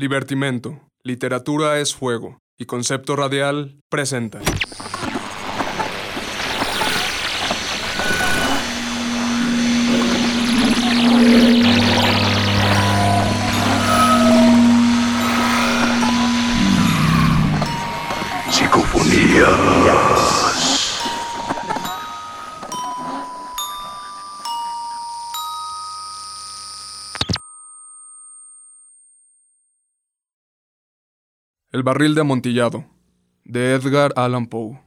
Libertimento, Literatura es Fuego y Concepto Radial presenta. Psicofonías. El barril de amontillado, de Edgar Allan Poe.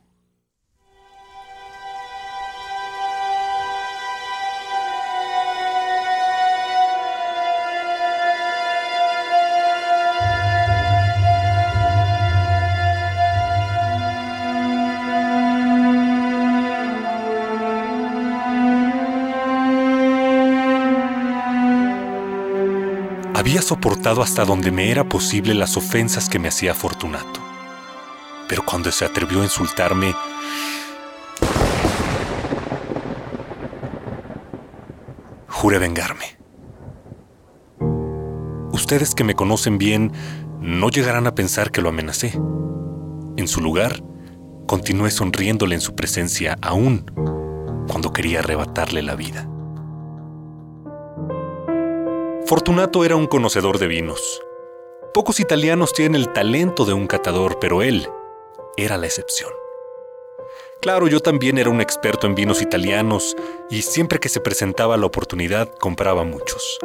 Había soportado hasta donde me era posible las ofensas que me hacía Fortunato. Pero cuando se atrevió a insultarme, juré vengarme. Ustedes que me conocen bien no llegarán a pensar que lo amenacé. En su lugar, continué sonriéndole en su presencia aún cuando quería arrebatarle la vida. Fortunato era un conocedor de vinos. Pocos italianos tienen el talento de un catador, pero él era la excepción. Claro, yo también era un experto en vinos italianos y siempre que se presentaba la oportunidad compraba muchos.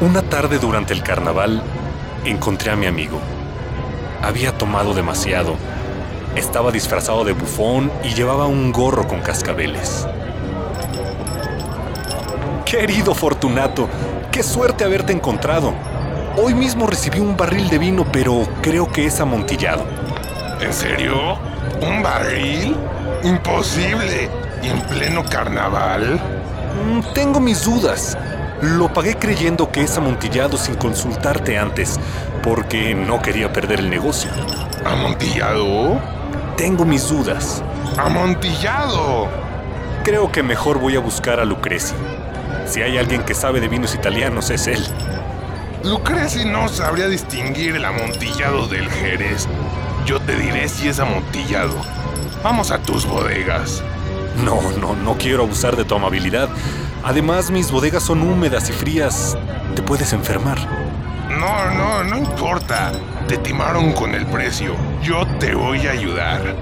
Una tarde durante el carnaval encontré a mi amigo. Había tomado demasiado estaba disfrazado de bufón y llevaba un gorro con cascabeles. Querido Fortunato, qué suerte haberte encontrado. Hoy mismo recibí un barril de vino, pero creo que es amontillado. ¿En serio? ¿Un barril? Imposible. ¿Y en pleno carnaval? Mm, tengo mis dudas. Lo pagué creyendo que es amontillado sin consultarte antes, porque no quería perder el negocio. ¿Amontillado? Tengo mis dudas. ¡Amontillado! Creo que mejor voy a buscar a Lucreci. Si hay alguien que sabe de vinos italianos, es él. Lucreci no sabría distinguir el amontillado del Jerez. Yo te diré si es amontillado. Vamos a tus bodegas. No, no, no quiero abusar de tu amabilidad. Además, mis bodegas son húmedas y frías. Te puedes enfermar. No, no, no importa. Te timaron con el precio. Yo te voy a ayudar.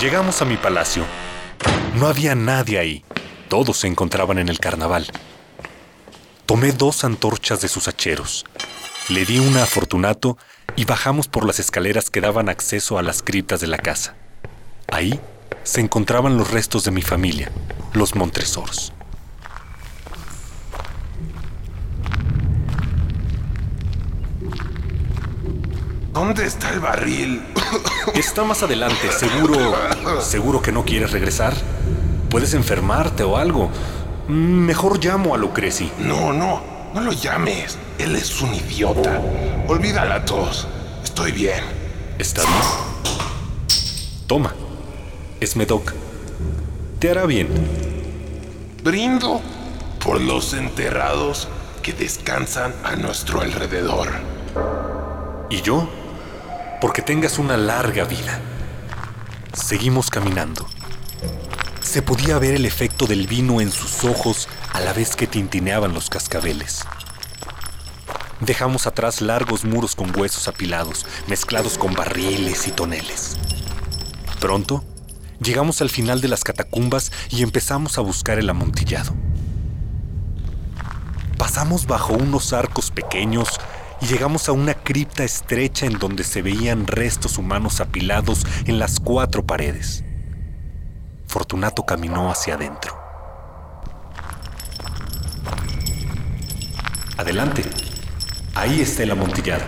Llegamos a mi palacio. No había nadie ahí. Todos se encontraban en el carnaval. Tomé dos antorchas de sus hacheros. Le di una a Fortunato y bajamos por las escaleras que daban acceso a las criptas de la casa. Ahí se encontraban los restos de mi familia, los Montresors. ¿Dónde está el barril? Está más adelante, seguro. ¿Seguro que no quieres regresar? Puedes enfermarte o algo. Mejor llamo a Lucreci. No, no, no lo llames. Él es un idiota. Olvídala a todos. Estoy bien. ¿Estás bien? Toma. Es Medoc. Te hará bien. Brindo por los enterrados que descansan a nuestro alrededor. ¿Y yo? Porque tengas una larga vida. Seguimos caminando. Se podía ver el efecto del vino en sus ojos a la vez que tintineaban los cascabeles. Dejamos atrás largos muros con huesos apilados, mezclados con barriles y toneles. Pronto, llegamos al final de las catacumbas y empezamos a buscar el amontillado. Pasamos bajo unos arcos pequeños y llegamos a una cripta estrecha en donde se veían restos humanos apilados en las cuatro paredes. Fortunato caminó hacia adentro. Adelante. Ahí está el amontillado.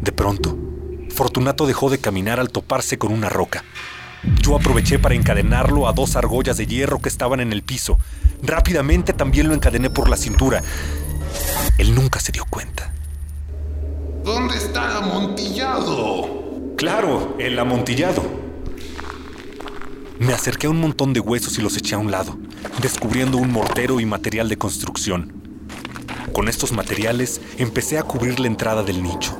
De pronto, Fortunato dejó de caminar al toparse con una roca. Yo aproveché para encadenarlo a dos argollas de hierro que estaban en el piso. Rápidamente también lo encadené por la cintura. Él nunca se dio cuenta. ¿Dónde está el amontillado? Claro, el amontillado. Me acerqué a un montón de huesos y los eché a un lado, descubriendo un mortero y material de construcción. Con estos materiales empecé a cubrir la entrada del nicho.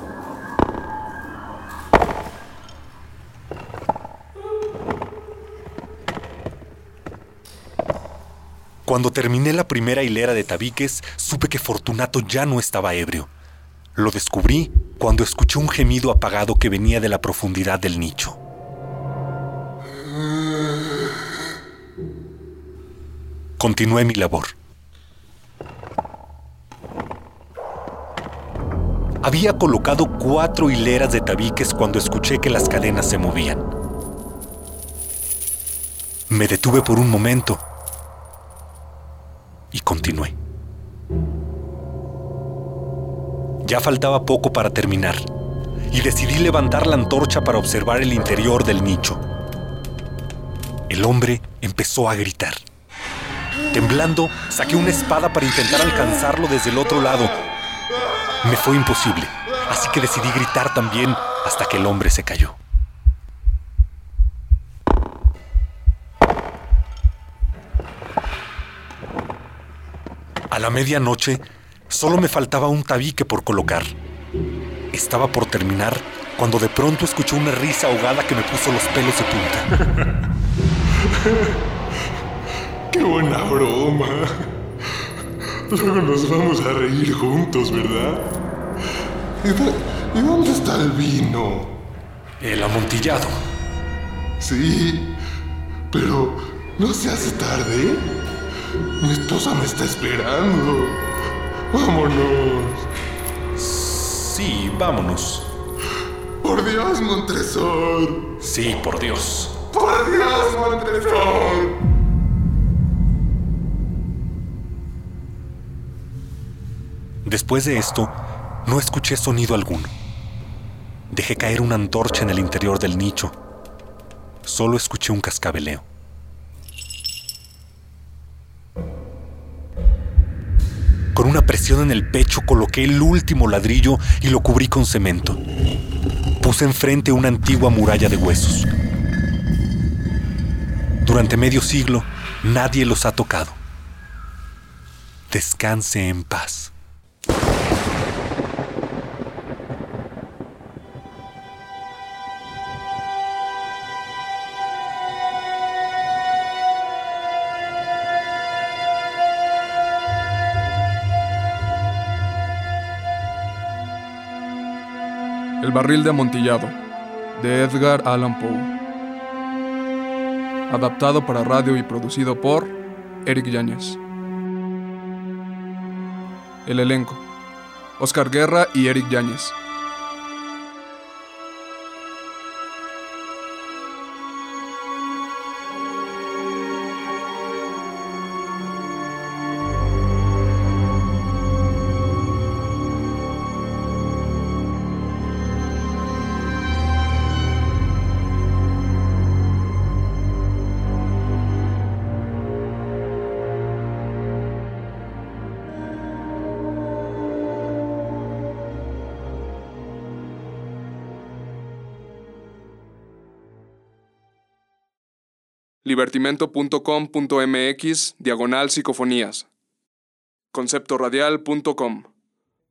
Cuando terminé la primera hilera de tabiques, supe que Fortunato ya no estaba ebrio. Lo descubrí cuando escuché un gemido apagado que venía de la profundidad del nicho. Continué mi labor. Había colocado cuatro hileras de tabiques cuando escuché que las cadenas se movían. Me detuve por un momento y continué. Ya faltaba poco para terminar y decidí levantar la antorcha para observar el interior del nicho. El hombre empezó a gritar. Temblando, saqué una espada para intentar alcanzarlo desde el otro lado. Me fue imposible, así que decidí gritar también hasta que el hombre se cayó. A la medianoche, solo me faltaba un tabique por colocar. Estaba por terminar cuando de pronto escuché una risa ahogada que me puso los pelos de punta. ¡Qué buena broma! Luego nos vamos a reír juntos, ¿verdad? ¿Y, dónde está el vino? El amontillado. Sí, pero ¿no se hace tarde? Mi esposa me está esperando. Vámonos. Sí, vámonos. Por Dios, Montresor. Sí, por Dios. Por Dios, Montresor. Después de esto, no escuché sonido alguno. Dejé caer una antorcha en el interior del nicho. Solo escuché un cascabeleo. Con una presión en el pecho coloqué el último ladrillo y lo cubrí con cemento. Puse enfrente una antigua muralla de huesos. Durante medio siglo nadie los ha tocado. Descanse en paz. El barril de amontillado, de Edgar Allan Poe. Adaptado para radio y producido por Eric Yáñez. El elenco. Oscar Guerra y Eric Yáñez. libertimento.com.mx diagonal psicofonías. Conceptoradial.com